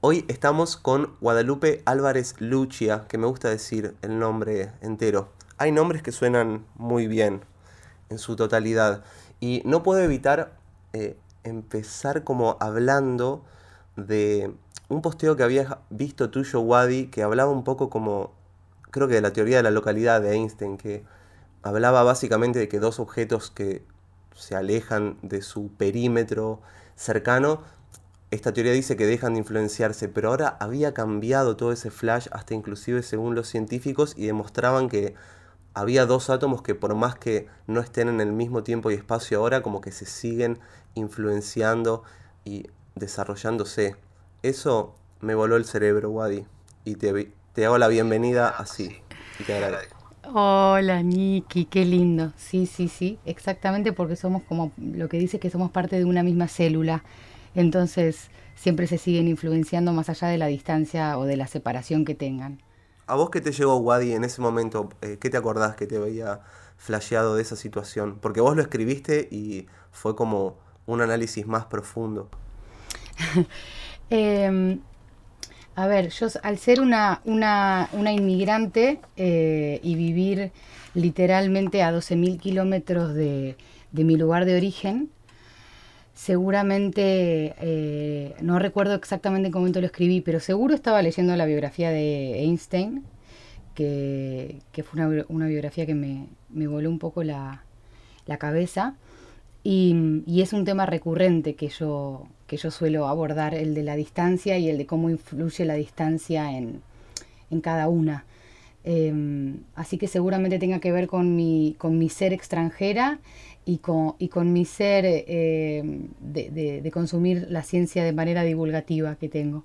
Hoy estamos con Guadalupe Álvarez Lucia, que me gusta decir el nombre entero. Hay nombres que suenan muy bien en su totalidad. Y no puedo evitar eh, empezar como hablando de un posteo que había visto tuyo, Wadi, que hablaba un poco como, creo que de la teoría de la localidad de Einstein, que hablaba básicamente de que dos objetos que se alejan de su perímetro cercano, esta teoría dice que dejan de influenciarse, pero ahora había cambiado todo ese flash hasta inclusive según los científicos y demostraban que había dos átomos que por más que no estén en el mismo tiempo y espacio ahora, como que se siguen influenciando y desarrollándose. Eso me voló el cerebro, Wadi, y te, te hago la bienvenida así, y te agradezco. Hola Niki, qué lindo. Sí, sí, sí, exactamente porque somos como lo que dice que somos parte de una misma célula. Entonces siempre se siguen influenciando más allá de la distancia o de la separación que tengan. ¿A vos qué te llegó Wadi en ese momento? Eh, ¿Qué te acordás que te veía flasheado de esa situación? Porque vos lo escribiste y fue como un análisis más profundo. Em, a ver, yo al ser una, una, una inmigrante eh, y vivir literalmente a 12.000 kilómetros de, de, mi lugar de origen, seguramente, eh, no recuerdo exactamente en qué momento lo escribí, pero seguro estaba leyendo la biografía de Einstein, que, fue una, biografía que me, voló un poco la, cabeza. Y, es un tema recurrente que yo, que yo suelo abordar, el de la distancia y el de cómo influye la distancia en, en cada una. Eh, así que seguramente tenga que ver con mi, con mi ser extranjera y con, y con mi ser eh, de, de, de, consumir la ciencia de manera divulgativa que tengo.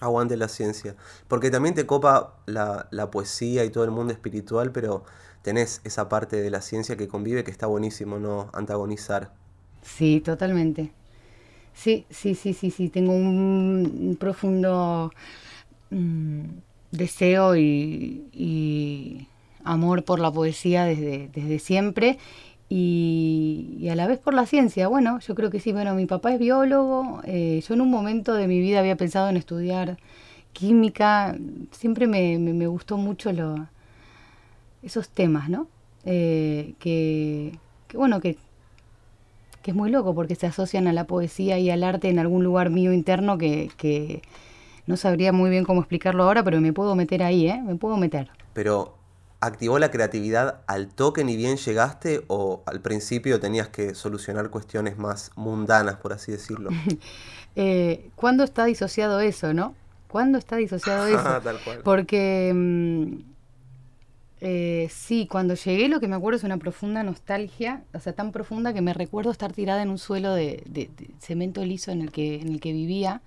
Aguante la ciencia. Porque también te copa la, la poesía y todo el mundo espiritual, pero tenés esa parte de la ciencia que convive que está buenísimo, ¿no? Antagonizar. Sí, totalmente. Sí, sí, sí, sí, sí. Tengo un, un profundo mmm, deseo y, y, amor por la poesía desde, desde siempre y, a la vez por la ciencia. Bueno, yo creo que sí. Bueno, mi papá es biólogo. Eh, yo en un momento de mi vida había pensado en estudiar química. Siempre me, me, me gustó mucho lo, esos temas, ¿no? Eh, que, que, bueno, que que es muy loco porque se asocian a la poesía y al arte en algún lugar mío interno que, que no sabría muy bien cómo explicarlo ahora, pero me puedo meter ahí, ¿eh? Me puedo meter. Pero, ¿activó la creatividad al toque ni bien llegaste o al principio tenías que solucionar cuestiones más mundanas, por así decirlo? eh, ¿Cuándo está disociado eso, no? ¿Cuándo está disociado eso? Tal cual. Porque... Mmm, eh, sí, cuando llegué lo que me acuerdo es una profunda nostalgia, o sea, tan profunda que me recuerdo estar tirada en un suelo de, de, de, cemento liso en el, que, en el que vivía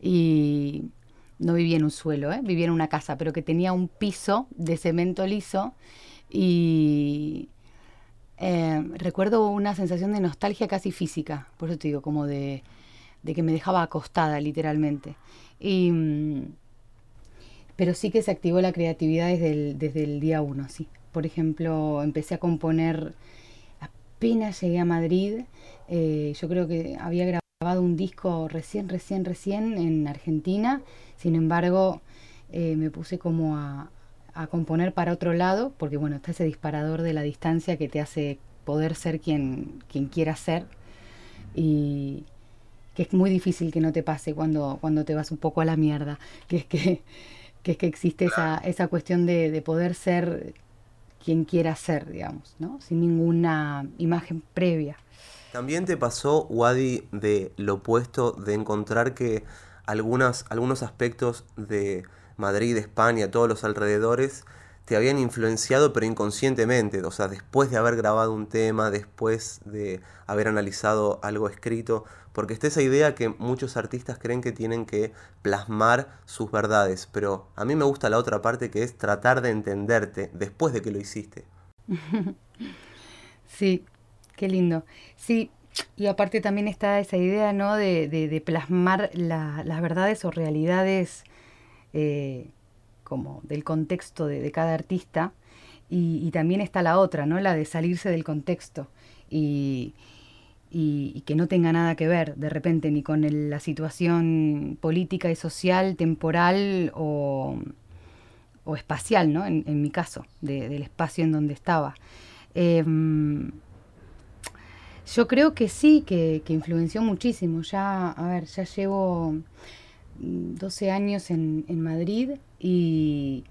y no vivía en un suelo, ¿eh? vivía en una casa, pero que tenía un piso de cemento liso y eh, recuerdo una sensación de nostalgia casi física, por eso te digo, como de, que me dejaba acostada literalmente. Y mm, pero sí que se activó la creatividad desde el, desde el día uno, sí. Por ejemplo, empecé a componer, apenas llegué a Madrid, eh, yo creo que había grabado un disco recién, recién, recién en Argentina, sin embargo, eh, me puse como a, a, componer para otro lado, porque bueno, está ese disparador de la distancia que te hace poder ser quien, quien quiera ser, y que es muy difícil que no te pase cuando, cuando te vas un poco a la mierda, que es que que es que existe esa, esa cuestión de, de, poder ser quien quiera ser, digamos, ¿no? Sin ninguna imagen previa. También te pasó, Wadi, de lo opuesto, de encontrar que algunas, algunos aspectos de Madrid, España, todos los alrededores, te habían influenciado pero inconscientemente, o sea, después de haber grabado un tema, después de haber analizado algo escrito, porque está esa idea que muchos artistas creen que tienen que plasmar sus verdades, pero a mí me gusta la otra parte que es tratar de entenderte después de que lo hiciste. Sí, qué lindo. Sí, y aparte también está esa idea, ¿no? De, de, plasmar la, las verdades o realidades eh, como del contexto de, de cada artista. Y, también está la otra, ¿no? La de salirse del contexto. Y, y, que no tenga nada que ver de repente ni con la situación política y social, temporal o, espacial, ¿no? En, mi caso, del espacio en donde estaba. Em, yo creo que sí, que, influenció muchísimo. Ya, a ver, ya llevo 12 años en, Madrid y,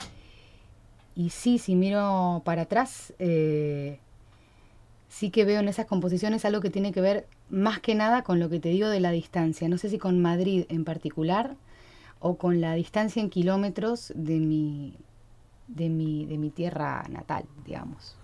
y sí, si miro para atrás, eh, sí que veo en esas composiciones algo que tiene que ver más que nada con lo que te digo de la distancia. No sé si con Madrid en particular o con la distancia en kilómetros de mi, de mi, de mi tierra natal, digamos.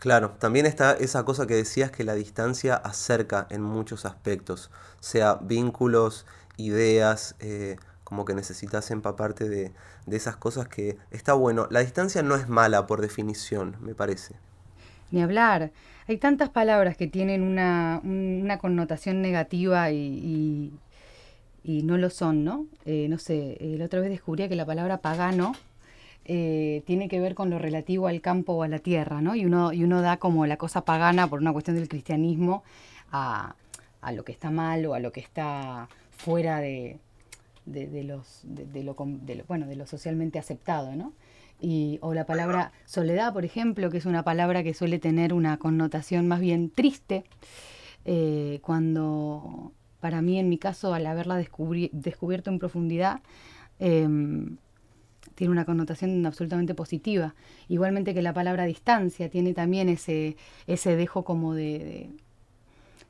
Claro, también está esa cosa que decías que la distancia acerca en muchos aspectos, sea vínculos, ideas, eh, como que necesitas empaparte de, de esas cosas que está bueno. La distancia no es mala por definición, me parece. Ni hablar. Hay tantas palabras que tienen una, una connotación negativa y, y, no lo son, ¿no? Eh, no sé, la otra vez descubrí que la palabra pagano eh, tiene que ver con lo relativo al campo o a la tierra, ¿no? Y uno, y uno da como la cosa pagana por una cuestión del cristianismo a, lo que está mal o a lo que está fuera de, de, los, de, lo, bueno, de lo socialmente aceptado, ¿no? Y, o la palabra soledad, por ejemplo, que es una palabra que suele tener una connotación más bien triste, eh, cuando para mí, en mi caso, al haberla descubierto en profundidad, em, tiene una connotación absolutamente positiva. Igualmente que la palabra distancia tiene también ese, ese dejo como de,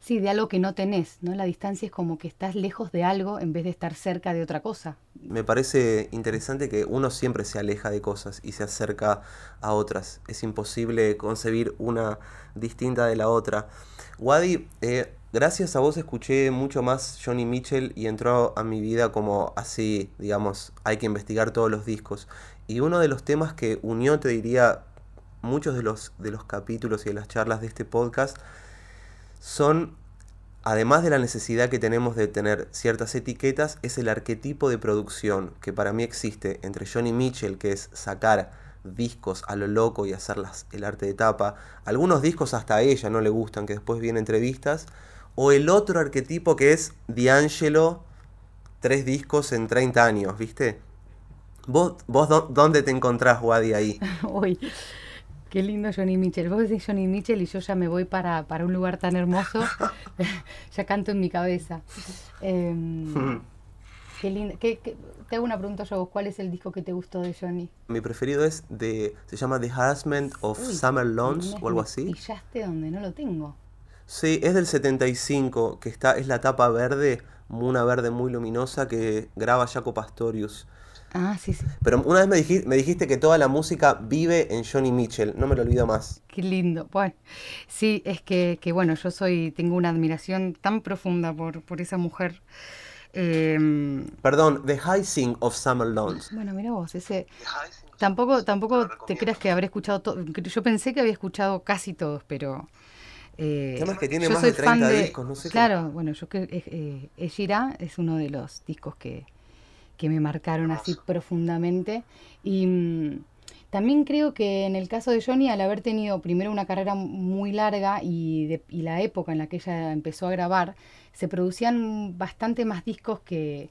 sí, de algo que no tenés, ¿no? La distancia es como que estás lejos de algo en vez de estar cerca de otra cosa. Me parece interesante que uno siempre se aleja de cosas y se acerca a otras. Es imposible concebir una distinta de la otra. Wadi, eh, gracias a vos escuché mucho más Johnny Mitchell y entró a mi vida como así, digamos, hay que investigar todos los discos. Y uno de los temas que unió, te diría, muchos de los, de los capítulos y de las charlas de este podcast son, además de la necesidad que tenemos de tener ciertas etiquetas, es el arquetipo de producción que para mí existe entre Johnny Mitchell, que es sacar discos a lo loco y hacerlas el arte de tapa. Algunos discos hasta a ella no le gustan, que después vienen entrevistas. O el otro arquetipo que es D'Angelo, tres discos en 30 años, ¿viste? ¿Vos, vos dónde te encontrás, Wadi, ahí? Uy, qué lindo Johnny Mitchell. Vos decís Johnny Mitchell y yo ya me voy para, un lugar tan hermoso. ya canto en mi cabeza. Em, qué lindo. te hago una pregunta yo, ¿cuál es el disco que te gustó de Johnny? Mi preferido es de, se llama The Harassment of Summer Lawns o algo así. ¿Pillaste donde no lo tengo? Sí, es del 75, que está, es la tapa verde, una verde muy luminosa que graba Jaco Pastorius. Ah, sí, sí. Pero una vez me dijiste, me dijiste que toda la música vive en Johnny Mitchell, no me lo olvido más. Qué lindo. Bueno, sí, es que, que bueno, yo soy, tengo una admiración tan profunda por, por esa mujer. Em, Perdón, The High Sing of Summer Lawns. Bueno, mira vos, ese... Tampoco, tampoco te creas que habré escuchado todo. Yo pensé que había escuchado casi todos, pero eh, que tiene más de 30 discos, no sé Claro, bueno, yo que eh, Ejira es uno de los discos que, me marcaron así profundamente. Y mm, también creo que en el caso de Johnny, al haber tenido primero una carrera muy larga y, y la época en la que ella empezó a grabar, se producían bastante más discos que,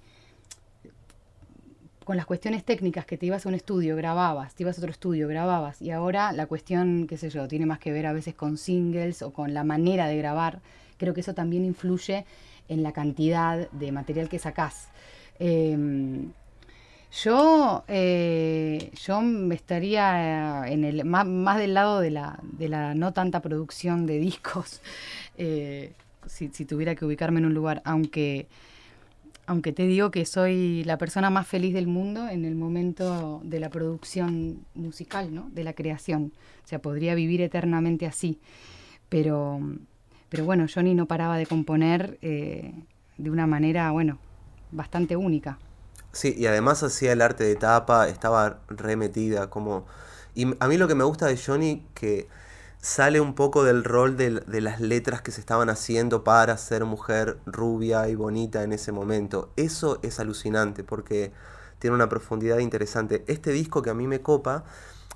con las cuestiones técnicas que te ibas a un estudio, grababas, te ibas a otro estudio, grababas, y ahora la cuestión, qué sé yo, tiene más que ver a veces con singles o con la manera de grabar. Creo que eso también influye en la cantidad de material que sacás. Em, yo, eh, yo estaría en el, más, del lado de la, de la no tanta producción de discos, eh, si, si, tuviera que ubicarme en un lugar, aunque aunque te digo que soy la persona más feliz del mundo en el momento de la producción musical, ¿no? De la creación. O sea, podría vivir eternamente así. Pero, pero bueno, Johnny no paraba de componer eh, de una manera, bueno, bastante única. Sí, y además hacía el arte de tapa, estaba remetida, como... Y a mí lo que me gusta de Johnny, que sale un poco del rol de, las letras que se estaban haciendo para ser mujer rubia y bonita en ese momento. Eso es alucinante porque tiene una profundidad interesante. Este disco que a mí me copa,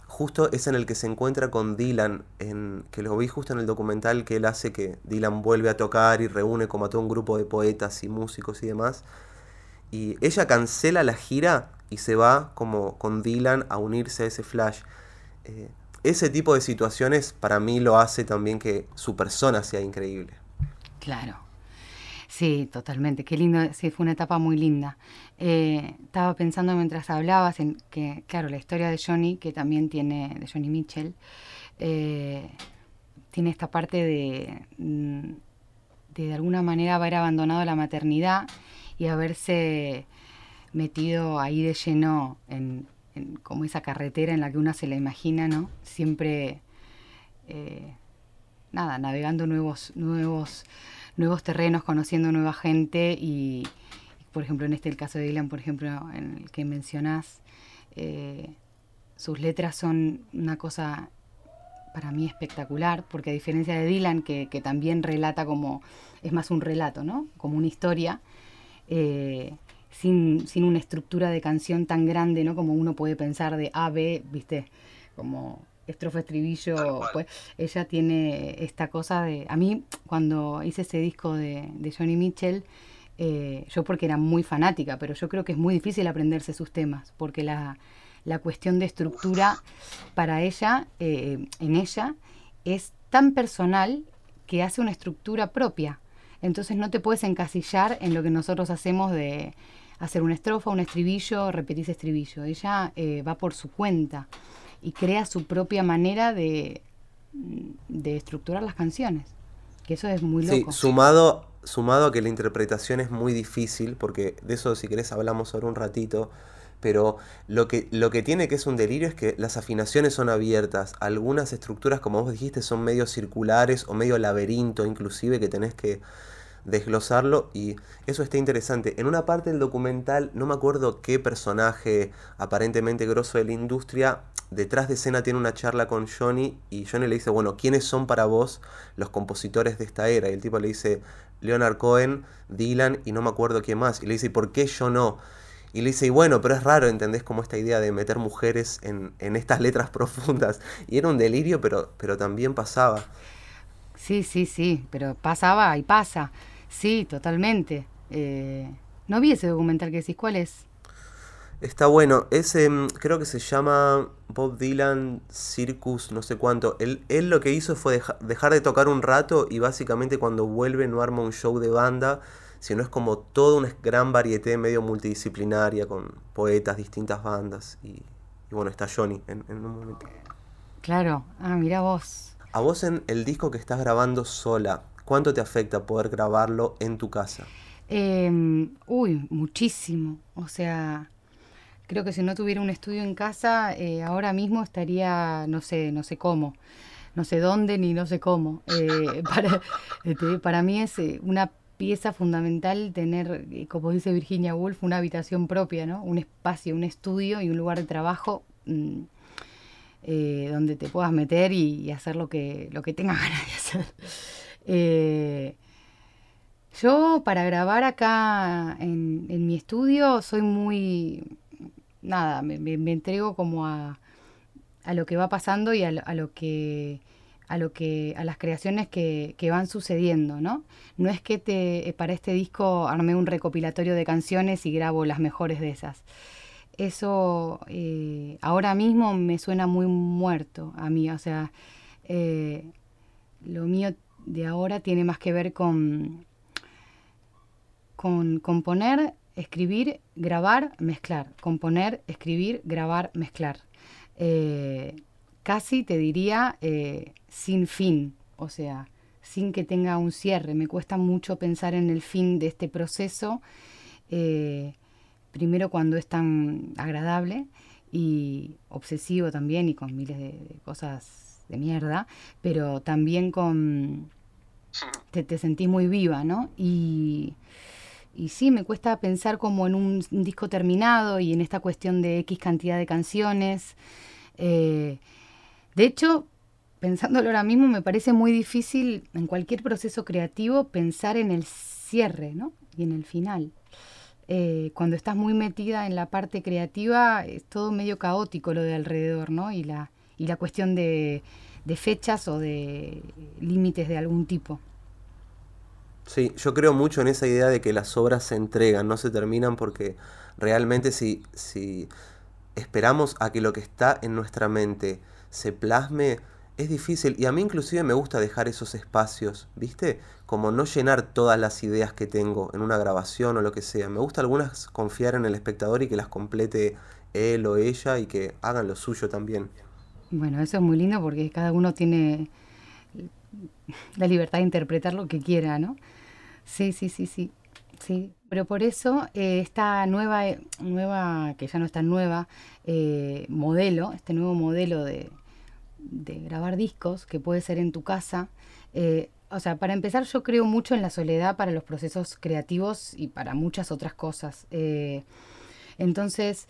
justo es en el que se encuentra con Dylan, en, que lo vi justo en el documental que él hace que Dylan vuelve a tocar y reúne como a todo un grupo de poetas y músicos y demás. Y ella cancela la gira y se va como con Dylan a unirse a ese flash. Eh, ese tipo de situaciones para mí lo hace también que su persona sea increíble. Claro. Sí, totalmente. Qué lindo. Sí, fue una etapa muy linda. Eh, estaba pensando mientras hablabas en que, claro, la historia de Johnny, que también tiene, de Johnny Mitchell, eh, tiene esta parte de, mm, de, de alguna manera haber abandonado la maternidad y haberse metido ahí de lleno en, como esa carretera en la que uno se la imagina, ¿no? Siempre, eh, nada, navegando nuevos, nuevos, nuevos terrenos, conociendo nueva gente y, por ejemplo, en este el caso de Dylan, por ejemplo, en el que mencionás, eh, sus letras son una cosa para mí espectacular, porque a diferencia de Dylan, que, que también relata como, es más un relato, ¿no? Como una historia, eh, sin, sin, una estructura de canción tan grande, ¿no? Como uno puede pensar de A, B, ¿viste? Como estrofa, estribillo, pues ella tiene esta cosa de... A mí, cuando hice ese disco de, de Johnny Mitchell, eh, yo porque era muy fanática, pero yo creo que es muy difícil aprenderse sus temas, porque la, la cuestión de estructura para ella, eh, en ella, es tan personal que hace una estructura propia. Entonces no te puedes encasillar en lo que nosotros hacemos de hacer una estrofa, un estribillo, repetir ese estribillo. Ella eh, va por su cuenta y crea su propia manera de, de estructurar las canciones. Que eso es muy loco. Sí, sumado, sumado a que la interpretación es muy difícil, porque de eso si querés hablamos ahora un ratito, pero lo que, lo que tiene que es un delirio es que las afinaciones son abiertas. Algunas estructuras, como vos dijiste, son medio circulares o medio laberinto inclusive, que tenés que desglosarlo y eso está interesante. En una parte del documental, no me acuerdo qué personaje aparentemente grosso de la industria, detrás de escena tiene una charla con Johnny y Johnny le dice, bueno, ¿quiénes son para vos los compositores de esta era? Y el tipo le dice, Leonard Cohen, Dylan y no me acuerdo quién más. Y le dice, ¿por qué yo no? Y le dice, y bueno, pero es raro, ¿entendés? Como esta idea de meter mujeres en, en estas letras profundas. Y era un delirio, pero, pero también pasaba. Sí, sí, sí, pero pasaba y pasa. Sí, totalmente. Eh, no vi ese documental que decís, ¿cuál es? Está bueno, ese mm, creo que se llama Bob Dylan Circus, no sé cuánto. Él, él lo que hizo fue dejar de tocar un rato y básicamente cuando vuelve no arma un show de banda, sino es como toda una gran varieté medio multidisciplinaria con poetas, distintas bandas. Y, bueno, está Johnny en, en, un momento. Claro, ah, mira vos. A vos en el disco que estás grabando sola, ¿Cuánto te afecta poder grabarlo en tu casa? Eh, uy, muchísimo. O sea, creo que si no tuviera un estudio en casa, eh, ahora mismo estaría, no sé, no sé cómo, no sé dónde ni no sé cómo. Eh, para, este, mí es eh, una pieza fundamental tener, como dice Virginia Woolf, una habitación propia, ¿no? Un espacio, un estudio y un lugar de trabajo. Eh, donde te puedas meter y, y, hacer lo que, lo que tengas ganas de hacer. Eh, yo para grabar acá en, mi estudio soy muy, nada, me, entrego como a, a, lo que va pasando y a, a, lo que a lo que a las creaciones que, que, van sucediendo, ¿no? No es que te para este disco armé un recopilatorio de canciones y grabo las mejores de esas. Eso eh, ahora mismo me suena muy muerto a mí, o sea, eh, lo mío de ahora tiene más que ver con, con componer, escribir, grabar, mezclar. Componer, escribir, grabar, mezclar. Eh, casi te diría eh, sin fin, o sea, sin que tenga un cierre. Me cuesta mucho pensar en el fin de este proceso, eh, primero cuando es tan agradable y obsesivo también y con miles de, de cosas de mierda, pero también con... Te, sentís muy viva, ¿no? Y, y sí, me cuesta pensar como en un, un, disco terminado y en esta cuestión de X cantidad de canciones. Eh, de hecho, pensándolo ahora mismo, me parece muy difícil en cualquier proceso creativo pensar en el cierre, ¿no? Y en el final. Eh, cuando estás muy metida en la parte creativa, es todo medio caótico lo de alrededor, ¿no? Y la, y la cuestión de, fechas o de límites de algún tipo. Sí, yo creo mucho en esa idea de que las obras se entregan, no se terminan porque realmente si, si esperamos a que lo que está en nuestra mente se plasme, es difícil. Y a mí inclusive me gusta dejar esos espacios, ¿viste? Como no llenar todas las ideas que tengo en una grabación o lo que sea. Me gusta algunas confiar en el espectador y que las complete él o ella y que hagan lo suyo también. Bueno, eso es muy lindo porque cada uno tiene la libertad de interpretar lo que quiera, ¿no? Sí, sí, sí, sí. Sí, pero por eso eh, esta nueva, nueva, que ya no es tan nueva, eh, modelo, este nuevo modelo de, de, grabar discos que puede ser en tu casa, eh, o sea, para empezar yo creo mucho en la soledad para los procesos creativos y para muchas otras cosas. entonces,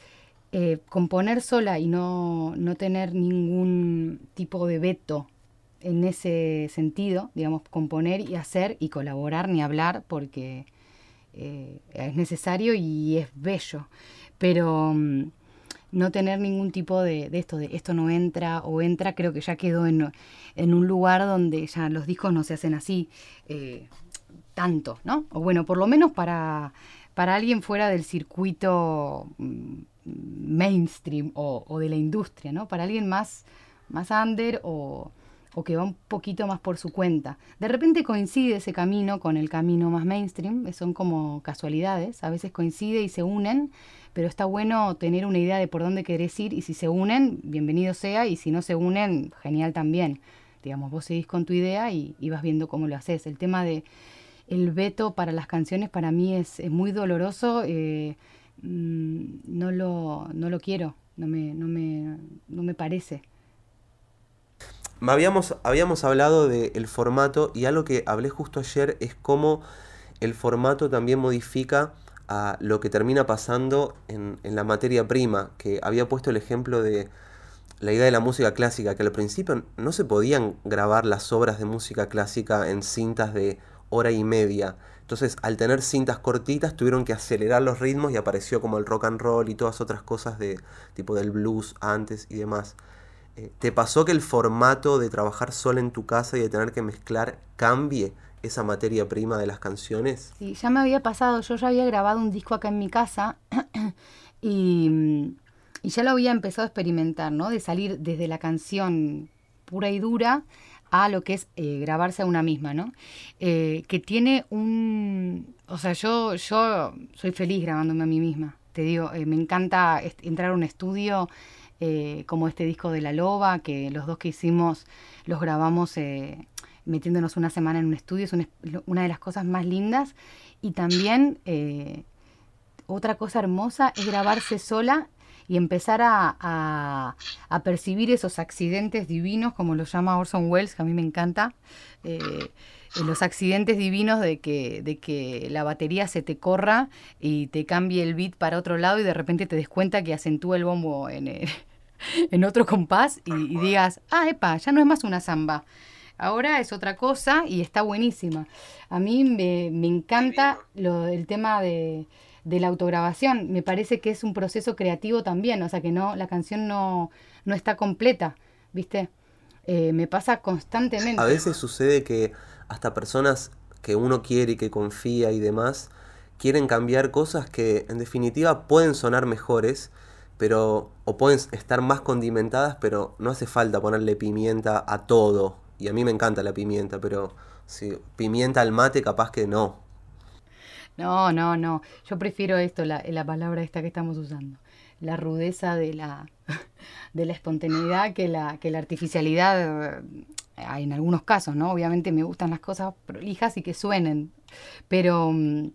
componer sola y no, no tener ningún tipo de veto en ese sentido, digamos, componer y hacer y colaborar ni hablar porque eh, es necesario y es bello, pero mm, no tener ningún tipo de, esto, de esto no entra o entra, creo que ya quedó en, un lugar donde ya los discos no se hacen así eh, tanto, ¿no? O bueno, por lo menos para, para alguien fuera del circuito mm, mainstream o, de la industria, ¿no? Para alguien más, más under o o que va un poquito más por su cuenta. De repente coincide ese camino con el camino más mainstream, son como casualidades, a veces coincide y se unen, pero está bueno tener una idea de por dónde querés ir y si se unen, bienvenido sea, y si no se unen, genial también. Digamos, vos seguís con tu idea y, vas viendo cómo lo haces. El tema de el veto para las canciones para mí es, muy doloroso, eh, mm, no, lo, no lo quiero, no me, no me, no me parece. Habíamos, habíamos hablado del formato y algo que hablé justo ayer es cómo el formato también modifica a lo que termina pasando en, la materia prima, que había puesto el ejemplo de la idea de la música clásica, que al principio no se podían grabar las obras de música clásica en cintas de hora y media. Entonces, al tener cintas cortitas, tuvieron que acelerar los ritmos y apareció como el rock and roll y todas otras cosas de tipo del blues antes y demás. Eh, ¿Te pasó que el formato de trabajar sola en tu casa y de tener que mezclar cambie esa materia prima de las canciones? Sí, ya me había pasado. Yo ya había grabado un disco acá en mi casa y, ya lo había empezado a experimentar, ¿no? De salir desde la canción pura y dura a lo que es eh, grabarse a una misma, ¿no? Eh, que tiene un... O sea, yo, yo soy feliz grabándome a mí misma. Te digo, me encanta entrar a un estudio eh, como este disco de La Loba, que los dos que hicimos los grabamos eh, metiéndonos una semana en un estudio, es una, de las cosas más lindas. Y también eh, otra cosa hermosa es grabarse sola y empezar a, percibir esos accidentes divinos, como lo llama Orson Welles, que a mí me encanta. los accidentes divinos de que, de que la batería se te corra y te cambie el beat para otro lado y de repente te des cuenta que acentúa el bombo en el, en otro compás y, digas, ah, epa, ya no es más una samba. Ahora es otra cosa y está buenísima. A mí me, encanta lo, el tema de, la autograbación. Me parece que es un proceso creativo también, o sea que no, la canción no, no está completa, ¿viste? Eh, me pasa constantemente. A veces sucede que hasta personas que uno quiere y que confía y demás, quieren cambiar cosas que en definitiva pueden sonar mejores pero o pueden estar más condimentadas, pero no hace falta ponerle pimienta a todo. Y a mí me encanta la pimienta, pero si pimienta al mate capaz que no. No, no, no. Yo prefiero esto, la, la palabra esta que estamos usando. La rudeza de la, de la espontaneidad que la, que la artificialidad eh, en algunos casos, ¿no? Obviamente me gustan las cosas prolijas y que suenen. Pero, mm,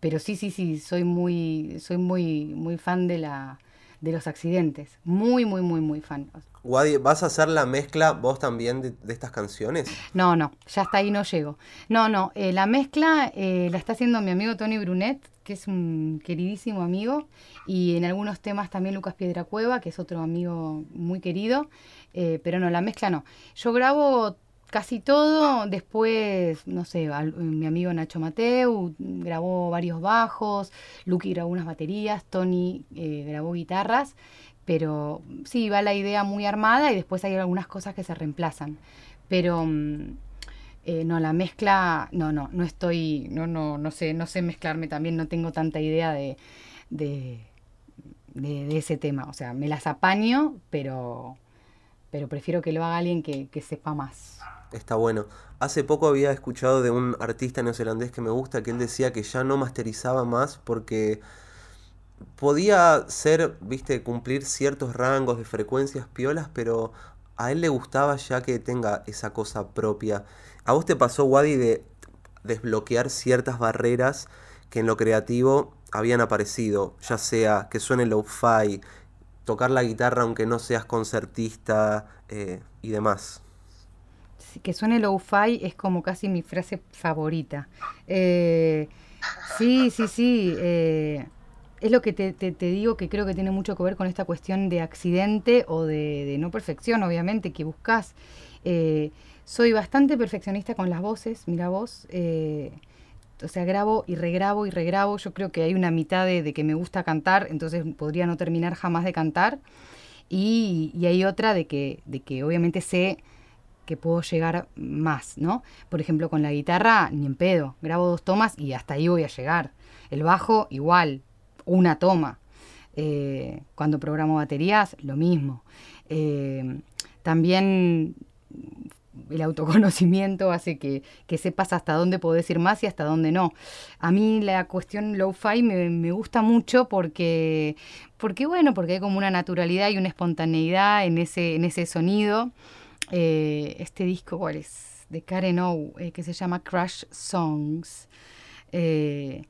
pero sí, sí, sí, soy muy, soy muy, muy fan de la, de los accidentes. Muy, muy, muy, muy fan. Wadi, ¿vas a hacer la mezcla vos también de, estas canciones? No, no, ya hasta ahí no llego. No, no, eh, la mezcla eh, la está haciendo mi amigo Tony Brunet, que es un queridísimo amigo, y en algunos temas también Lucas Piedra Cueva, que es otro amigo muy querido, eh, pero no, la mezcla no. Yo grabo casi todo. Después, no sé, mi amigo Nacho Mateu grabó varios bajos, Lucky grabó unas baterías, Tony eh, grabó guitarras, pero sí, va la idea muy armada y después hay algunas cosas que se reemplazan. Pero mm, eh, no, la mezcla, no, no, no estoy, no, no, no sé, no sé mezclarme también, no tengo tanta idea de, de, de ese tema. O sea, me las apaño, pero pero prefiero que lo haga alguien que, sepa más. Está bueno. Hace poco había escuchado de un artista neozelandés que me gusta que él decía que ya no masterizaba más porque podía ser, viste, cumplir ciertos rangos de frecuencias piolas, pero a él le gustaba ya que tenga esa cosa propia. ¿A vos te pasó, Wadi, de desbloquear ciertas barreras que en lo creativo habían aparecido? Ya sea que suene lo-fi, tocar la guitarra aunque no seas concertista eh, y demás. Que suene lo-fi es como casi mi frase favorita. Eh, sí, sí, sí. Eh, es lo que te, digo que creo que tiene mucho que ver con esta cuestión de accidente o de, no perfección, obviamente, que buscas. soy bastante perfeccionista con las voces, mira vos o sea, grabo y regrabo y regrabo. Yo creo que hay una mitad de, que me gusta cantar, entonces podría no terminar jamás de cantar. Y, hay otra de que, de que obviamente sé que puedo llegar más, ¿no? Por ejemplo, con la guitarra, ni en pedo. Grabo dos tomas y hasta ahí voy a llegar. El bajo, igual, una toma. Eh, cuando programo baterías, lo mismo. Eh, también el autoconocimiento hace que, sepas hasta dónde podés ir más y hasta dónde no. A mí la cuestión low-fi me, gusta mucho porque, porque, bueno, porque hay como una naturalidad y una espontaneidad en ese, en ese sonido. Eh, este disco, ¿cuál es? De Karen O, eh, que se llama Crash Songs. Eh,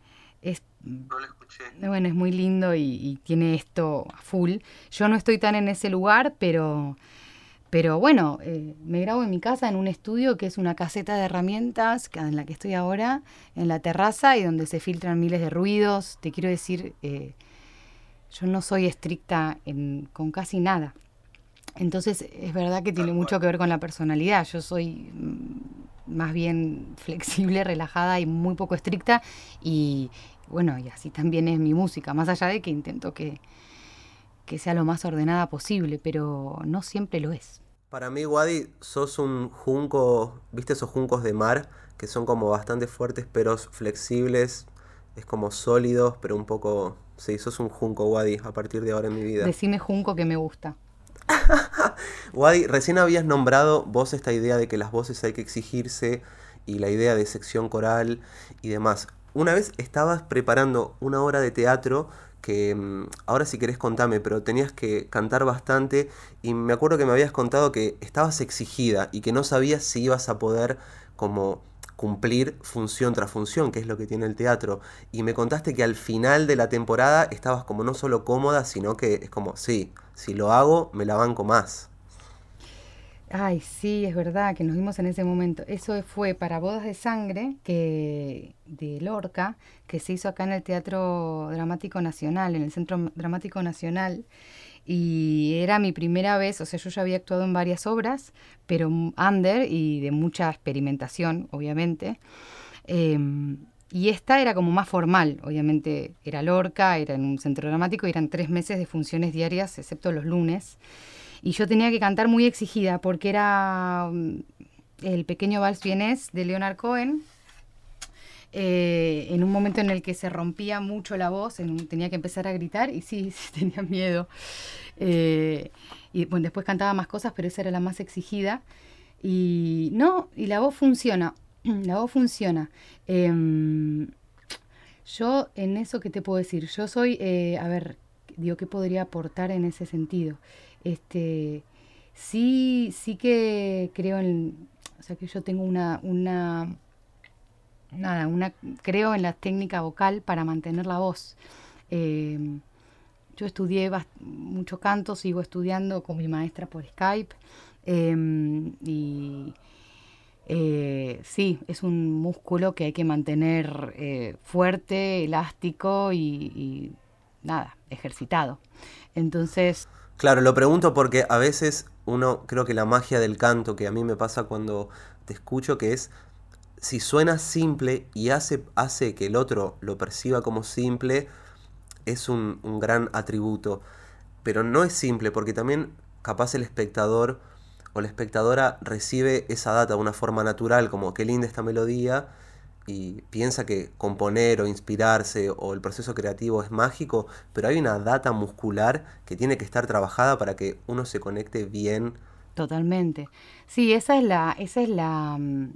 es no lo escuché. Bueno, es muy lindo y, y, tiene esto a full. Yo no estoy tan en ese lugar, pero pero bueno, me grabo en mi casa en un estudio que es una caseta de herramientas en la que estoy ahora, en la terraza y donde se filtran miles de ruidos. Te quiero decir, eh, yo no soy estricta con casi nada. Entonces es verdad que tiene mucho que ver con la personalidad. Yo soy mm, más bien flexible, relajada y muy poco estricta. Y bueno, y así también es mi música, más allá de que intento que, que sea lo más ordenada posible, pero no siempre lo es. Para mí, Wadi, sos un junco, ¿viste esos juncos de mar? Que son como bastante fuertes, pero flexibles, es como sólidos, pero un poco... Sí, sos un junco, Wadi, a partir de ahora en mi vida. Decime junco que me gusta. Wadi, recién habías nombrado vos esta idea de que las voces hay que exigirse y la idea de sección coral y demás. Una vez estabas preparando una hora de teatro que mm, ahora si querés contame, pero tenías que cantar bastante y me acuerdo que me habías contado que estabas exigida y que no sabías si ibas a poder como cumplir función tras función, que es lo que tiene el teatro. Y me contaste que al final de la temporada estabas como no solo cómoda, sino que es como, sí, si lo hago, me la banco más. Ay, sí, es verdad que nos vimos en ese momento. Eso fue para Bodas de Sangre, que de Lorca, que se hizo acá en el Teatro Dramático Nacional, en el Centro Dramático Nacional. Y era mi primera vez, o sea, yo ya había actuado en varias obras, pero under y de mucha experimentación, obviamente. Em, y esta era como más formal, obviamente era Lorca, era en un centro dramático, eran tres meses de funciones diarias, excepto los lunes. Y yo tenía que cantar muy exigida porque era mm, el pequeño vals vienés de Leonard Cohen. Eh, en un momento en el que se rompía mucho la voz, tenía que empezar a gritar y sí, sí tenía miedo. Eh, y bueno, después cantaba más cosas, pero esa era la más exigida. Y no, y la voz funciona, la voz funciona. Em, yo en eso, ¿qué te puedo decir? Yo soy, eh, a ver, digo, ¿qué podría aportar en ese sentido? Este, sí, sí que creo en, o sea, que yo tengo una, una, nada, una, creo en la técnica vocal para mantener la voz. Em, yo estudié mucho canto, sigo estudiando con mi maestra por Skype em, y eh, sí, es un músculo que hay que mantener eh, fuerte, elástico y, nada, ejercitado. Entonces, Claro, lo pregunto porque a veces uno, creo que la magia del canto que a mí me pasa cuando te escucho, que es si suena simple y hace, hace que el otro lo perciba como simple, es un gran atributo. Pero no es simple porque también capaz el espectador o la espectadora recibe esa data de una forma natural, como qué linda esta melodía, y piensa que componer o inspirarse o el proceso creativo es mágico, pero hay una data muscular que tiene que estar trabajada para que uno se conecte bien. Totalmente. Sí, esa es la, esa es la, mm,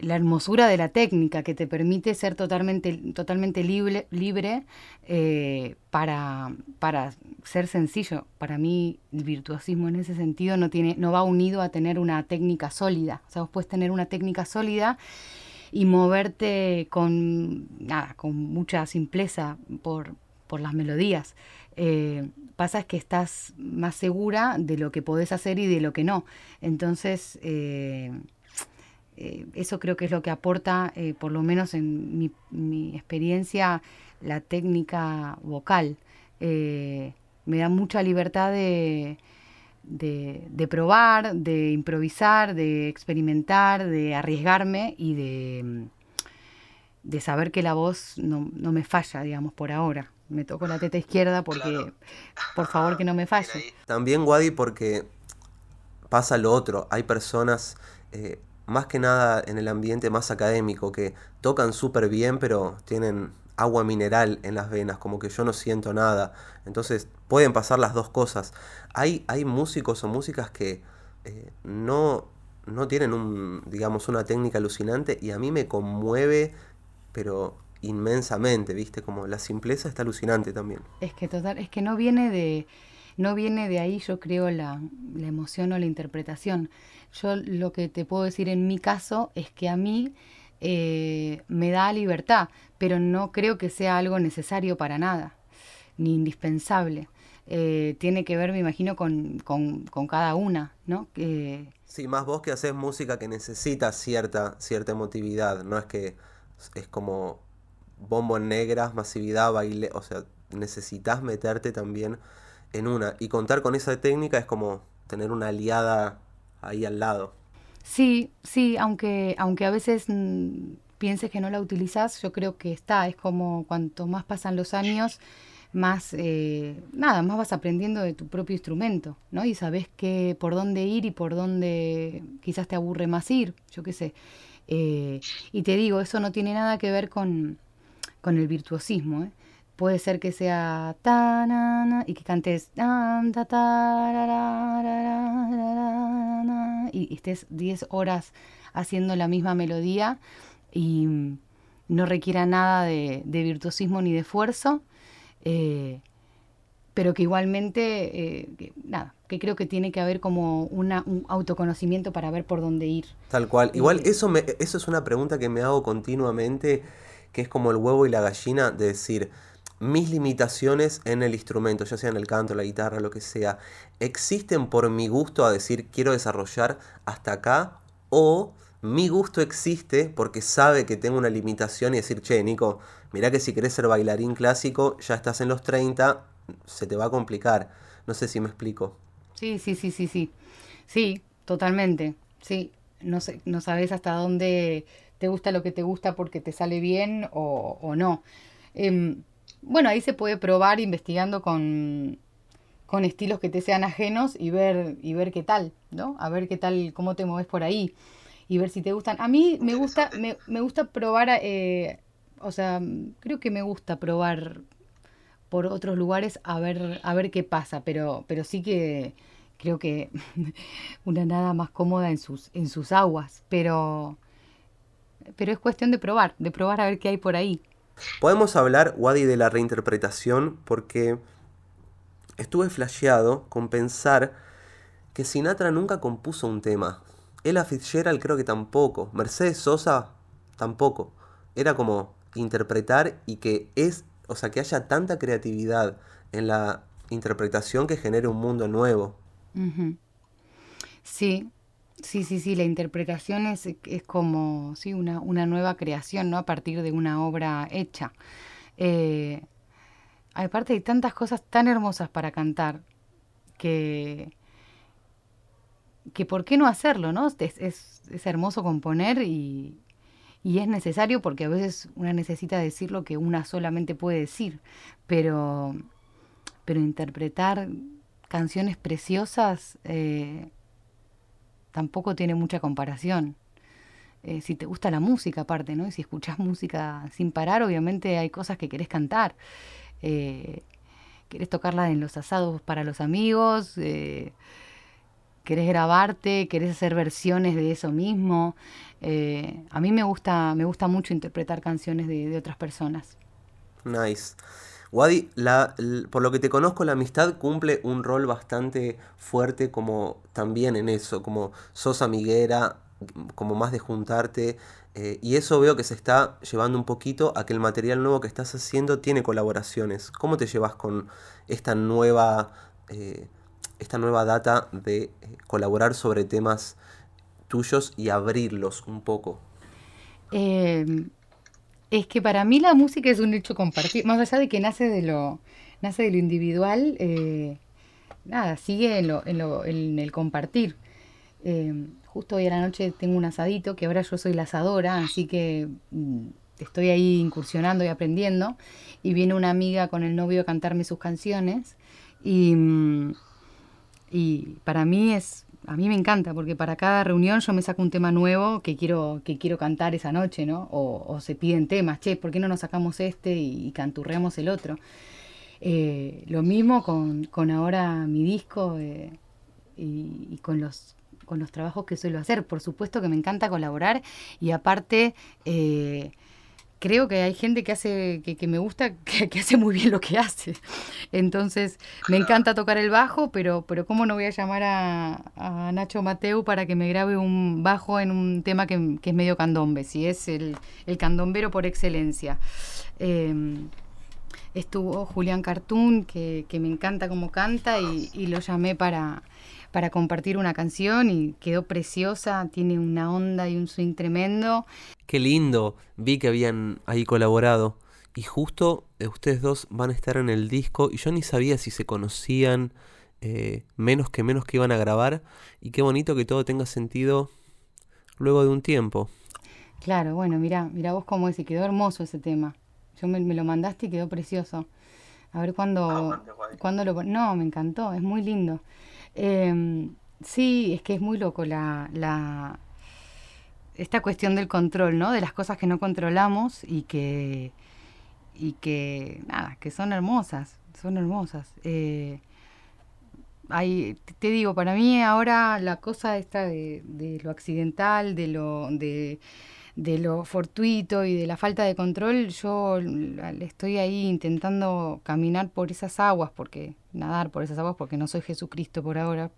la hermosura de la técnica que te permite ser totalmente, totalmente libre, libre eh, para, para ser sencillo. Para mí el virtuosismo en ese sentido no, tiene, no va unido a tener una técnica sólida. O sea, vos puedes tener una técnica sólida y moverte con, nada, con mucha simpleza por, por las melodías. Eh, pasa es que estás más segura de lo que podés hacer y de lo que no. Entonces, eh, eh, eso creo que es lo que aporta, eh, por lo menos en mi, experiencia, la técnica vocal. Eh, me da mucha libertad de, de, probar, de improvisar, de experimentar, de arriesgarme y de, de saber que la voz no, no me falla, digamos, por ahora. Me toco la teta izquierda porque, por favor, que no me falle. También, Wadi, porque pasa lo otro. Hay personas más que nada en el ambiente más académico, que tocan súper bien, pero tienen agua mineral en las venas, como que yo no siento nada. Entonces pueden pasar las dos cosas. Hay, hay músicos o músicas que eh, no, no tienen un, digamos, una técnica alucinante y a mí me conmueve, pero inmensamente, ¿viste? Como la simpleza está alucinante también. Es que total, es que no viene de, no viene de ahí, yo creo, la, la emoción o la interpretación. Yo lo que te puedo decir en mi caso es que a mí eh, me da libertad, pero no creo que sea algo necesario para nada, ni indispensable. Eh, tiene que ver, me imagino, con, cada una, ¿no? Sí, más vos que haces música que necesita cierta, cierta emotividad, no es que es como bombo en negras, masividad, baile, o sea, necesitas meterte también en una. Y contar con esa técnica es como tener una aliada ahí al lado. Sí, sí, aunque, aunque a veces mm, pienses que no la utilizas, yo creo que está, es como cuanto más pasan los años, más, eh, nada, más vas aprendiendo de tu propio instrumento, ¿no? Y sabes que por dónde ir y por dónde quizás te aburre más ir, yo qué sé. Eh, y te digo, eso no tiene nada que ver con, con el virtuosismo, ¿eh? Puede ser que sea y que cantes y estés 10 horas haciendo la misma melodía y no requiera nada de, virtuosismo ni de esfuerzo, eh, pero que igualmente, eh, nada, que creo que tiene que haber como una, un autoconocimiento para ver por dónde ir. Tal cual. Igual eso, me, eso es una pregunta que me hago continuamente, que es como el huevo y la gallina, de decir, mis limitaciones en el instrumento, ya sea en el canto, la guitarra, lo que sea, existen por mi gusto a decir quiero desarrollar hasta acá o mi gusto existe porque sabe que tengo una limitación y decir, che, Nico, mirá que si querés ser bailarín clásico, ya estás en los 30, se te va a complicar. No sé si me explico. Sí, sí, sí, sí, sí. Sí, totalmente. Sí, no, sé, no sabes hasta dónde te gusta lo que te gusta porque te sale bien o, no. Em, bueno, ahí se puede probar investigando con, con estilos que te sean ajenos y ver, y ver qué tal, ¿no? A ver qué tal, cómo te mueves por ahí y ver si te gustan. A mí me gusta, me, me gusta probar, eh, o sea, creo que me gusta probar por otros lugares a ver, a ver qué pasa, pero, pero sí que creo que una nada más cómoda en sus, en sus aguas, pero, pero es cuestión de probar, de probar a ver qué hay por ahí. Podemos hablar, Wadi, de la reinterpretación porque estuve flasheado con pensar que Sinatra nunca compuso un tema. Ella Fitzgerald creo que tampoco. Mercedes Sosa tampoco. Era como interpretar y que es, o sea, que haya tanta creatividad en la interpretación que genere un mundo nuevo. Sí, Sí, sí, sí, la interpretación es, es como sí, una, una, nueva creación, ¿no? A partir de una obra hecha. Eh, aparte hay tantas cosas tan hermosas para cantar que, que por qué no hacerlo, ¿no? Es, es, hermoso componer y, y, es necesario porque a veces una necesita decir lo que una solamente puede decir, pero, pero interpretar canciones preciosas eh, tampoco tiene mucha comparación. Eh, si te gusta la música aparte, ¿no? Y si escuchás música sin parar, obviamente hay cosas que querés cantar. Eh, querés tocarla en los asados para los amigos, eh, querés grabarte, querés hacer versiones de eso mismo. Eh, a mí me gusta, me gusta mucho interpretar canciones de, otras personas. Nice. Wadi, por lo que te conozco, la amistad cumple un rol bastante fuerte como también en eso, como sos amiguera, como más de juntarte. Eh, y eso veo que se está llevando un poquito a que el material nuevo que estás haciendo tiene colaboraciones. ¿Cómo te llevas con esta nueva, eh, esta nueva data de eh, colaborar sobre temas tuyos y abrirlos un poco? Es que para mí la música es un hecho compartido, más allá de que nace de lo, nace de lo individual, nada, sigue en, lo, en, lo, en el compartir. Em, justo hoy a la noche tengo un asadito, que ahora yo soy la asadora, así que mm, estoy ahí incursionando y aprendiendo. Y viene una amiga con el novio a cantarme sus canciones. Y, mm, y para mí es, a mí me encanta, porque para cada reunión yo me saco un tema nuevo que quiero, que quiero cantar esa noche, ¿no? O, se piden temas, che, ¿por qué no nos sacamos este y, canturreamos el otro? Eh, lo mismo con, con, ahora mi disco eh, y, con los con los trabajos que suelo hacer. Por supuesto que me encanta colaborar y aparte eh, creo que hay gente que hace, que, me gusta, que, hace muy bien lo que hace. Entonces, me encanta tocar el bajo, pero, pero ¿cómo no voy a llamar a, Nacho Mateu para que me grabe un bajo en un tema que, es medio candombe? Si es el, candombero por excelencia. Em, estuvo Julián Cartoon, que, me encanta cómo canta, y lo llamé para, para compartir una canción y quedó preciosa, tiene una onda y un swing tremendo. Qué lindo, vi que habían ahí colaborado y justo eh, ustedes dos van a estar en el disco y yo ni sabía si se conocían, eh, menos que menos que iban a grabar y qué bonito que todo tenga sentido luego de un tiempo. Claro, bueno, mira, mira vos cómo es y quedó hermoso ese tema. Yo me, lo mandaste y quedó precioso. A ver cuándo, ah, cuándo lo... No, me encantó, es muy lindo. Eh, sí, es que es muy loco la, la, esta cuestión del control, ¿no? De las cosas que no controlamos y que, y que, nada, que son hermosas, son hermosas. Eh, hay, te digo, para mí ahora la cosa esta de, de lo accidental, de lo... de de lo fortuito y de la falta de control, yo estoy ahí intentando caminar por esas aguas, porque nadar por esas aguas, porque no soy Jesucristo por ahora,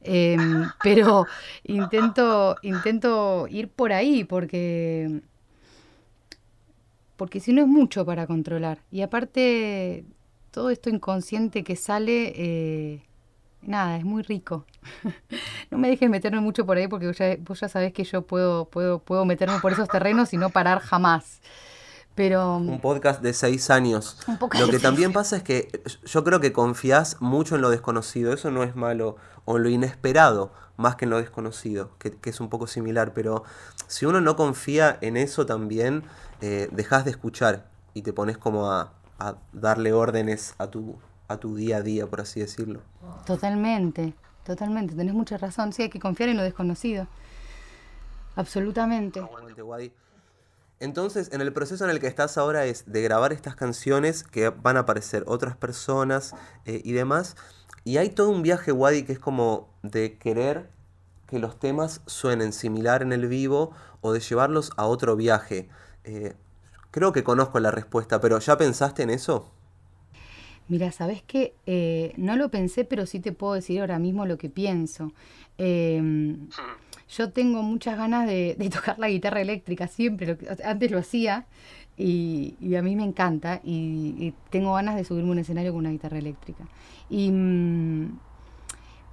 em, pero intento, intento ir por ahí, porque, porque si no es mucho para controlar. Y aparte, todo esto inconsciente que sale... Eh, nada, es muy rico. no me dejes meterme mucho por ahí porque vos ya, vos ya sabés que yo puedo, puedo, puedo meterme por esos terrenos y no parar jamás. Pero, un podcast de seis años. lo que también pasa es que yo creo que confías mucho en lo desconocido. Eso no es malo. O en lo inesperado, más que en lo desconocido, que, es un poco similar. Pero si uno no confía en eso también, eh, dejas de escuchar y te pones como a, a darle órdenes a tu, a tu día a día, por así decirlo. Totalmente, totalmente, tenés mucha razón. Sí, hay que confiar en lo desconocido. Absolutamente. Entonces, en el proceso en el que estás ahora es de grabar estas canciones que van a aparecer otras personas eh, y demás. Y hay todo un viaje, Wadi, que es como de querer que los temas suenen similar en el vivo o de llevarlos a otro viaje. Eh, creo que conozco la respuesta, pero ¿ya pensaste en eso? Mira, ¿sabes qué? Eh, no lo pensé, pero sí te puedo decir ahora mismo lo que pienso. Em, yo tengo muchas ganas de, tocar la guitarra eléctrica, siempre, antes lo hacía y, a mí me encanta y, tengo ganas de subirme un escenario con una guitarra eléctrica. Y mm,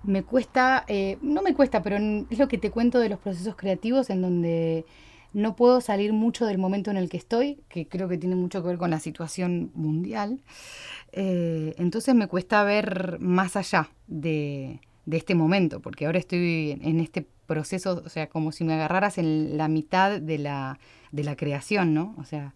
me cuesta, eh, no me cuesta, pero es lo que te cuento de los procesos creativos en donde no puedo salir mucho del momento en el que estoy, que creo que tiene mucho que ver con la situación mundial. Eh, entonces me cuesta ver más allá de, este momento, porque ahora estoy en este proceso, o sea, como si me agarraras en la mitad de la, de la creación, ¿no? O sea,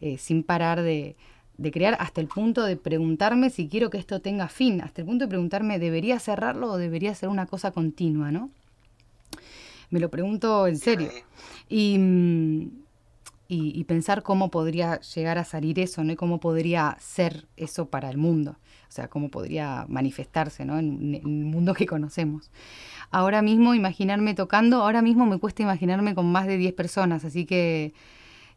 eh, sin parar de, de crear hasta el punto de preguntarme si quiero que esto tenga fin, hasta el punto de preguntarme, ¿debería cerrarlo o debería ser una cosa continua, ¿no? Me lo pregunto en serio. Mm, y, y, pensar cómo podría llegar a salir eso, ¿no? Y cómo podría ser eso para el mundo. O sea, cómo podría manifestarse, ¿no? En, el mundo que conocemos. Ahora mismo, imaginarme tocando, ahora mismo me cuesta imaginarme con más de 10 personas, así que...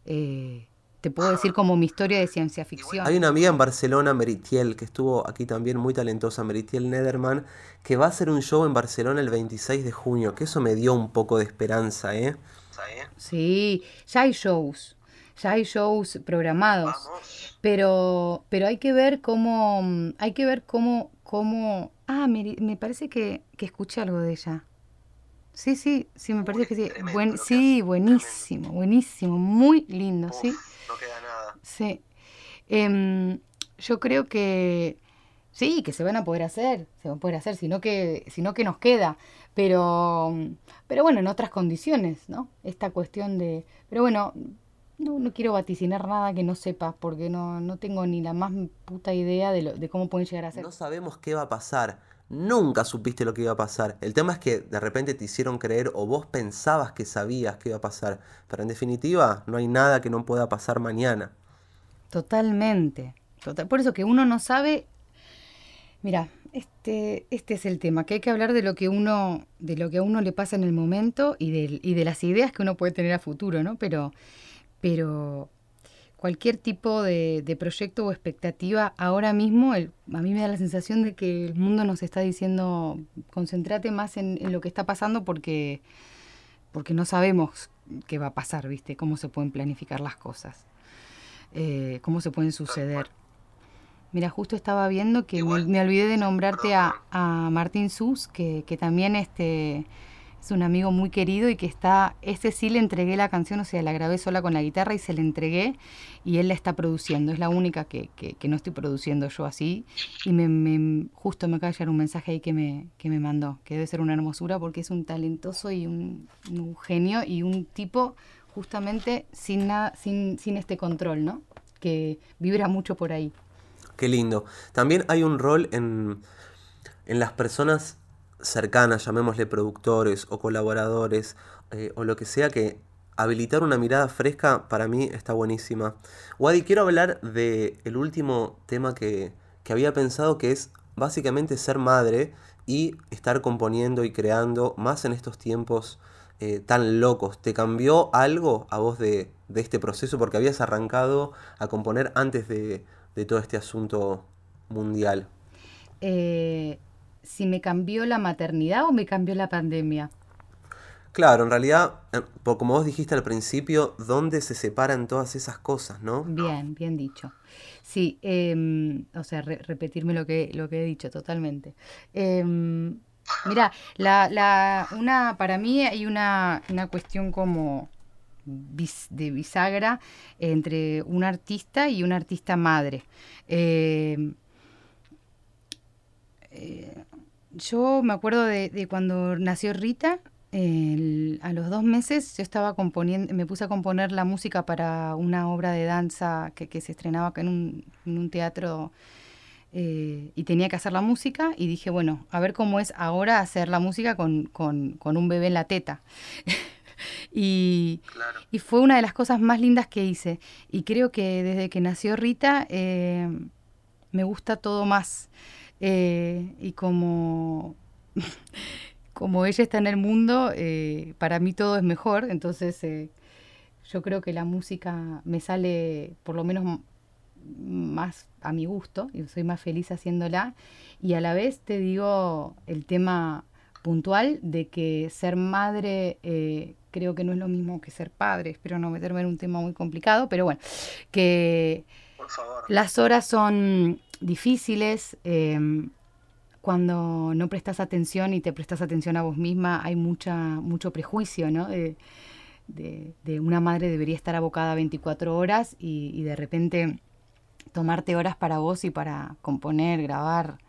Eh, te puedo decir como mi historia de ciencia ficción. Hay una amiga en Barcelona, Meritiel, que estuvo aquí también muy talentosa, Meritiel Nederman, que va a hacer un show en Barcelona el 26 de junio, que eso me dio un poco de esperanza, ¿eh? Sí, ya hay shows, ya hay shows programados, pero pero hay que ver cómo, hay que ver cómo, cómo, ah, me, me parece que, que escuché algo de ella. Sí, sí, sí, me parece que sí. Buen, sí, buenísimo, buenísimo, muy lindo, sí no queda nada. Sí. Em, yo creo que sí, que se van a poder hacer, se van a poder hacer, sino que, sino que nos queda. Pero, pero bueno, en otras condiciones, ¿no? Esta cuestión de. Pero bueno, no, no quiero vaticinar nada que no sepas, porque no, no tengo ni la más puta idea de, lo, de cómo pueden llegar a ser. No sabemos qué va a pasar. Nunca supiste lo que iba a pasar. El tema es que de repente te hicieron creer o vos pensabas que sabías que iba a pasar. Pero en definitiva, no hay nada que no pueda pasar mañana. Totalmente. Por eso que uno no sabe. Mira, este, este es el tema, que hay que hablar de lo que uno, de lo que a uno le pasa en el momento y de, y de las ideas que uno puede tener a futuro, ¿no? Pero, pero cualquier tipo de, proyecto o expectativa, ahora mismo a mí me da la sensación de que el mundo nos está diciendo, concéntrate más en, lo que está pasando porque, porque no sabemos qué va a pasar, ¿viste? Cómo se pueden planificar las cosas, eh, cómo se pueden suceder. Mira, justo estaba viendo que me, olvidé de nombrarte a, a Martín Sus, que, que también este es un amigo muy querido y que está, ese sí le entregué la canción, o sea, la grabé sola con la guitarra y se la entregué y él la está produciendo, es la única que, que, no estoy produciendo yo así y me, justo me acaba de llegar un mensaje ahí que me, que me mandó, que debe ser una hermosura porque es un talentoso y un, genio y un tipo justamente sin, nada, sin, sin este control, ¿no? Que vibra mucho por ahí. Qué lindo. También hay un rol en, en las personas cercanas, llamémosle productores o colaboradores eh, o lo que sea, que habilitar una mirada fresca para mí está buenísima. Wadi, quiero hablar del el último tema que, que había pensado que es básicamente ser madre y estar componiendo y creando más en estos tiempos eh, tan locos. ¿Te cambió algo a vos de, de, este proceso? Porque habías arrancado a componer antes de, de todo este asunto mundial. Eh, si me cambió la maternidad o me cambió la pandemia. Claro, en realidad, eh, como vos dijiste al principio, ¿dónde se separan todas esas cosas, no? Bien, bien dicho. Sí, em, o sea, repetirme lo que, lo que he dicho totalmente. Em, mira, la, la, una, para mí hay una, una cuestión como de bisagra entre un artista y una artista madre. Em, eh, yo me acuerdo de, cuando nació Rita, a los dos meses yo estaba componiendo, me puse a componer la música para una obra de danza que, se estrenaba acá en un, teatro eh, y tenía que hacer la música y dije, bueno, a ver cómo es ahora hacer la música con, un bebé en la teta. y, fue una de las cosas más lindas que hice. Y creo que desde que nació Rita eh, me gusta todo más. Eh, y como, como ella está en el mundo, eh, para mí todo es mejor, entonces yo creo que la música me sale por lo menos más a mi gusto y soy más feliz haciéndola y a la vez te digo el tema puntual de que ser madre creo que no es lo mismo que ser padre, espero no meterme en un tema muy complicado, pero bueno, que las horas son difíciles. Em, cuando no prestas atención y te prestas atención a vos misma, hay mucha, mucho prejuicio, ¿no? de, una madre debería estar abocada 24 horas y, de repente tomarte horas para vos y para componer, grabar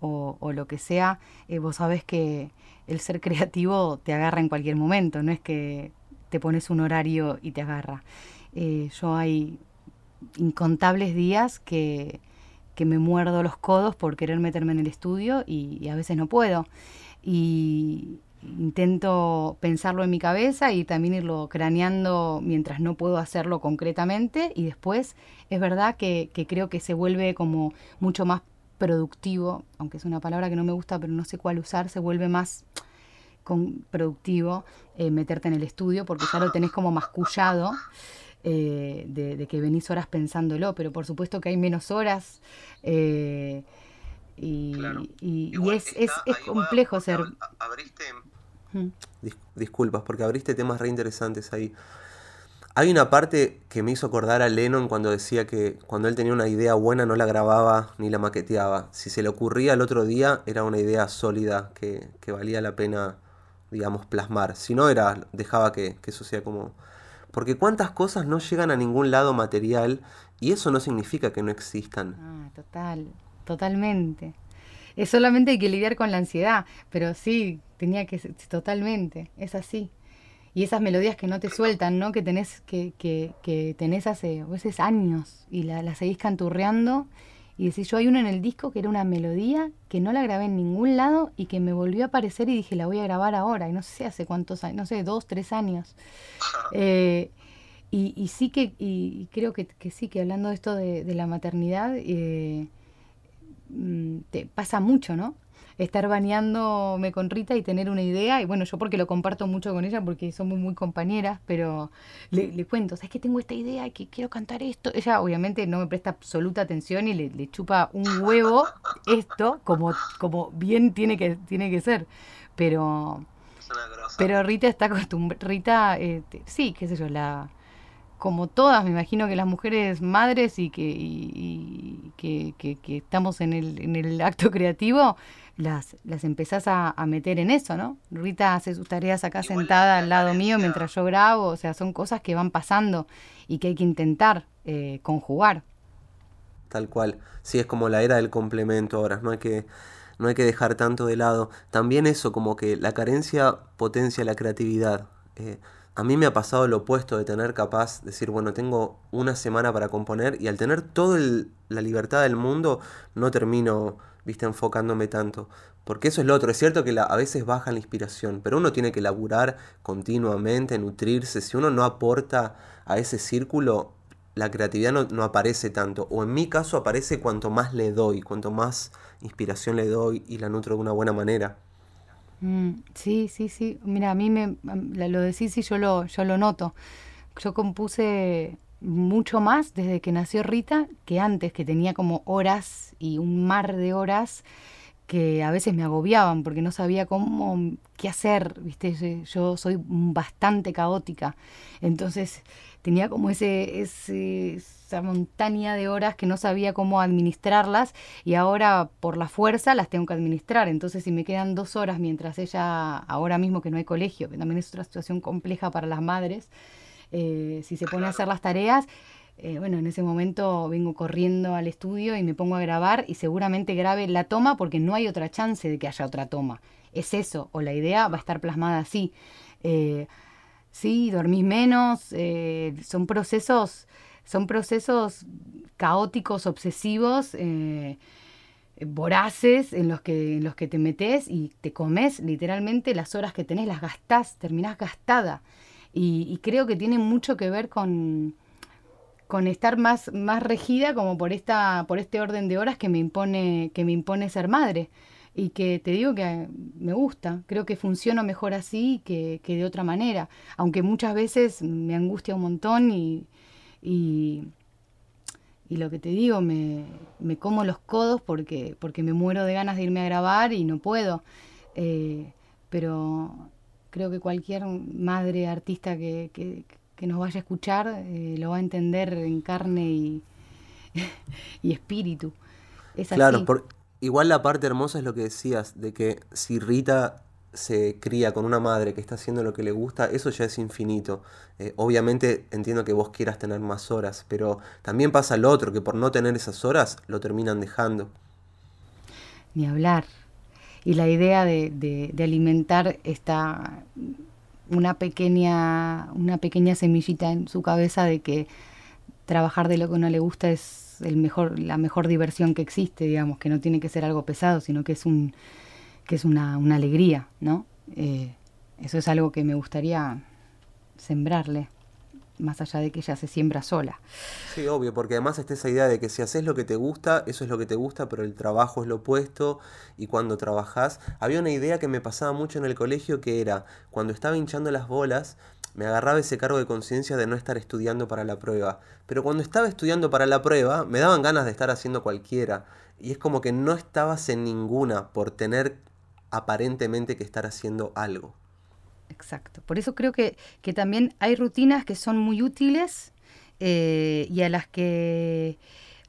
o, lo que sea, eh, vos sabés que el ser creativo te agarra en cualquier momento, no es que te pones un horario y te agarra. Eh, yo hay incontables días que, que, me muerdo los codos por querer meterme en el estudio y, y a veces no puedo. Y, intento pensarlo en mi cabeza y también irlo craneando mientras no puedo hacerlo concretamente y después es verdad que, creo que se vuelve como mucho más productivo, aunque es una palabra que no me gusta pero no sé cuál usar, se vuelve más con, productivo eh, meterte en el estudio porque ya lo tenés como mascullado. Eh, de, que venís horas pensándolo, pero por supuesto que hay menos horas eh, y, es, es, es complejo ser... Abriste disculpas, porque abriste temas re interesantes ahí. Hay una parte que me hizo acordar a Lennon cuando decía que cuando él tenía una idea buena no la grababa ni la maqueteaba. Si se le ocurría el otro día era una idea sólida que, valía la pena, digamos, plasmar. Si no era, dejaba que, que eso sea como... Porque cuántas cosas no llegan a ningún lado material y eso no significa que no existan. Ah, total, totalmente. Es solamente hay que lidiar con la ansiedad, pero sí, tenía que ser totalmente, es así. Y esas melodías que no te sueltan, ¿no? Que tenés, que, que, que tenés hace a veces años y la, la seguís canturreando y decís, yo hay una en el disco que era una melodía que no la grabé en ningún lado y que me volvió a aparecer y dije, la voy a grabar ahora. Y no sé hace cuántos años, no sé, dos, tres años. Eh, y, y, sí que, y creo que, que, sí, que hablando de esto de, de la maternidad, eh, mm, te pasa mucho, ¿no? Estar bañándome con Rita y tener una idea. Y bueno, yo porque lo comparto mucho con ella, porque somos muy compañeras, pero le, cuento, ¿sabes que tengo esta idea y que quiero cantar esto? Ella obviamente no me presta absoluta atención y le, chupa un huevo esto, como, como bien tiene que, tiene que ser. Pero, pero Rita está acostumbrada, Rita, eh, sí, qué sé yo, la como todas, me imagino que las mujeres madres y que, que, que, estamos en el, en el acto creativo, las, las empezás a, meter en eso, ¿no? Rita hace sus tareas acá sentada al lado mío mientras yo grabo, o sea, son cosas que van pasando y que hay que intentar eh, conjugar. Tal cual, sí, es como la era del complemento ahora, no hay que no hay que dejar tanto de lado. También eso, como que la carencia potencia la creatividad. Eh, a mí me ha pasado lo opuesto de tener capaz, de decir, bueno, tengo una semana para componer y al tener toda la libertad del mundo, no termino viste, enfocándome tanto. Porque eso es lo otro. Es cierto que a veces baja la inspiración, pero uno tiene que laburar continuamente, nutrirse. Si uno no aporta a ese círculo, la creatividad no, aparece tanto. O en mi caso aparece cuanto más le doy, cuanto más inspiración le doy y la nutro de una buena manera. Mm, sí, sí, sí. Mira, a mí me, lo decís y yo lo, yo lo noto. Yo compuse mucho más desde que nació Rita que antes, que tenía como horas y un mar de horas que a veces me agobiaban porque no sabía cómo, qué hacer, ¿viste? Yo soy bastante caótica, entonces tenía como ese, esa montaña de horas que no sabía cómo administrarlas y ahora por la fuerza las tengo que administrar, entonces si me quedan dos horas mientras ella, ahora mismo que no hay colegio, que también es otra situación compleja para las madres, eh, si se pone a hacer las tareas, eh, bueno, en ese momento vengo corriendo al estudio y me pongo a grabar y seguramente grabe la toma porque no hay otra chance de que haya otra toma. Es eso, o la idea va a estar plasmada así. Eh, sí, dormís menos, son procesos, son procesos caóticos, obsesivos, voraces en los que en los que te metes y te comes literalmente las horas que tenés las gastás terminás gastada y, creo que tiene mucho que ver con, con estar más, más regida como por esta, por este orden de horas que me impone, que me impone ser madre. Y que te digo que me gusta, creo que funciona mejor así que, que de otra manera, aunque muchas veces me angustia un montón y, y, lo que te digo, me, me, como los codos porque, porque me muero de ganas de irme a grabar y no puedo. Eh, pero creo que cualquier madre artista que, que, nos vaya a escuchar eh, lo va a entender en carne y, y espíritu. Es claro, Por, igual la parte hermosa es lo que decías, de que si Rita se cría con una madre que está haciendo lo que le gusta, eso ya es infinito. Eh, obviamente entiendo que vos quieras tener más horas, pero también pasa lo otro, que por no tener esas horas lo terminan dejando. Ni hablar. Y la idea de, alimentar esta una pequeña, una pequeña semillita en su cabeza de que trabajar de lo que no le gusta es el mejor, la mejor diversión que existe, digamos, que no tiene que ser algo pesado, sino que es un que es una, una alegría, ¿no? Eh, eso es algo que me gustaría sembrarle, más allá de que ella se siembra sola. Sí, obvio, porque además está esa idea de que si haces lo que te gusta, eso es lo que te gusta, pero el trabajo es lo opuesto, y cuando trabajás, había una idea que me pasaba mucho en el colegio que era, cuando estaba hinchando las bolas, me agarraba ese cargo de conciencia de no estar estudiando para la prueba, pero cuando estaba estudiando para la prueba, me daban ganas de estar haciendo cualquiera, y es como que no estabas en ninguna por tener aparentemente que estar haciendo algo. Exacto. Por eso creo que, también hay rutinas que son muy útiles eh, y a las que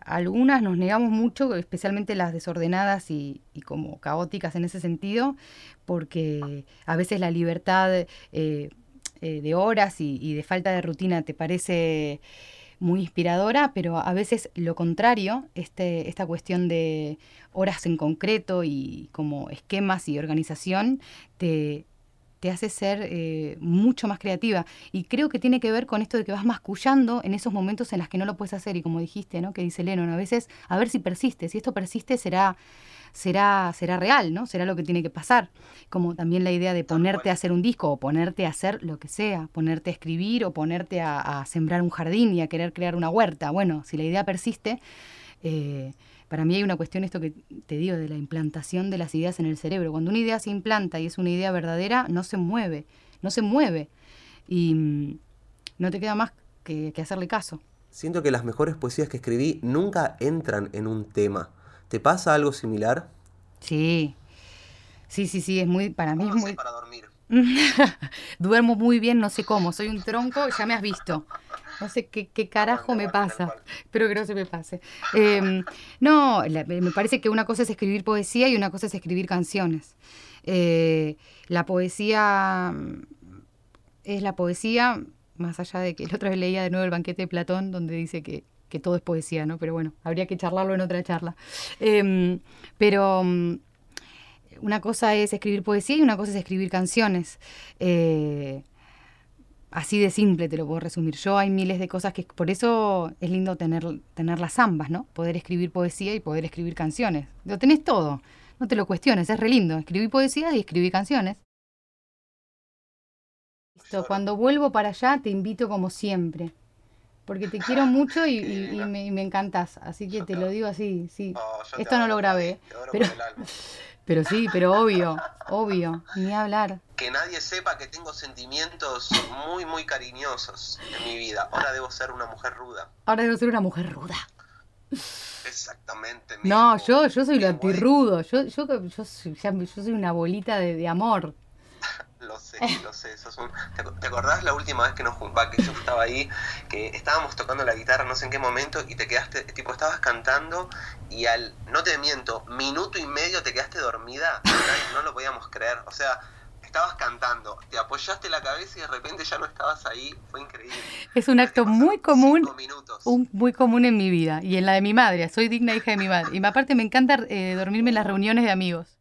algunas nos negamos mucho, especialmente las desordenadas y, como caóticas en ese sentido, porque a veces la libertad eh, eh, de horas y, y, de falta de rutina te parece muy inspiradora, pero a veces lo contrario, este, esta cuestión de horas en concreto y como esquemas y organización, te, te hace ser eh, mucho más creativa. Y creo que tiene que ver con esto de que vas mascullando en esos momentos en los que no lo puedes hacer. Y como dijiste, ¿no? Que dice Lennon, a veces, a ver si persiste. Si esto persiste, será será, será real, ¿no? Será lo que tiene que pasar. Como también la idea de ponerte a hacer un disco o ponerte a hacer lo que sea, ponerte a escribir o ponerte a, sembrar un jardín y a querer crear una huerta. Bueno, si la idea persiste, eh, para mí hay una cuestión, esto que te digo, de la implantación de las ideas en el cerebro. Cuando una idea se implanta y es una idea verdadera, no se mueve, no se mueve. Y mm, no te queda más que, que hacerle caso. Siento que las mejores poesías que escribí nunca entran en un tema. ¿Te pasa algo similar? Sí. Sí, sí, sí, es muy, para mí es muy... para dormir? Duermo muy bien, no sé cómo, soy un tronco, ya me has visto. No sé qué, qué carajo me pasa. Espero que no se me pase. Em, no, me parece que una cosa es escribir poesía y una cosa es escribir canciones. Eh, la poesía mm, es la poesía, más allá de que la otra vez leía de nuevo el banquete de Platón, donde dice que, todo es poesía, ¿no? Pero bueno, habría que charlarlo en otra charla. Em, pero mm, una cosa es escribir poesía y una cosa es escribir canciones. Eh, Así de simple te lo puedo resumir. Yo hay miles de cosas que por eso es lindo tener, tener las ambas, ¿no? Poder escribir poesía y poder escribir canciones. Lo tenés todo. No te lo cuestiones, es re lindo. Escribí poesía y escribí canciones. Listo, cuando vuelvo para allá te invito como siempre. Porque te quiero mucho y, me, me, encantas. Así que te lo digo así, sí. Esto no lo grabé. Pero, pero sí, pero obvio, obvio, ni hablar. Que nadie sepa que tengo sentimientos muy, muy cariñosos en mi vida. Ahora debo ser una mujer ruda. Ahora debo ser una mujer ruda. Exactamente. No, yo, yo soy lo antirrudo. Yo, yo, yo, yo, soy una bolita de, de amor. Lo sé, lo sé. ¿Te, acordás la última vez que nos juntamos, que yo estaba ahí, que estábamos tocando la guitarra no sé en qué momento y te quedaste, tipo, estabas cantando y al, no te miento, minuto y medio te quedaste dormida? No lo podíamos creer. O sea, estabas cantando, te apoyaste la cabeza y de repente ya no estabas ahí, fue increíble. Es un acto muy común, un, muy común en mi vida y en la de mi madre, soy digna hija de mi madre. Y aparte me encanta eh, dormirme en las reuniones de amigos.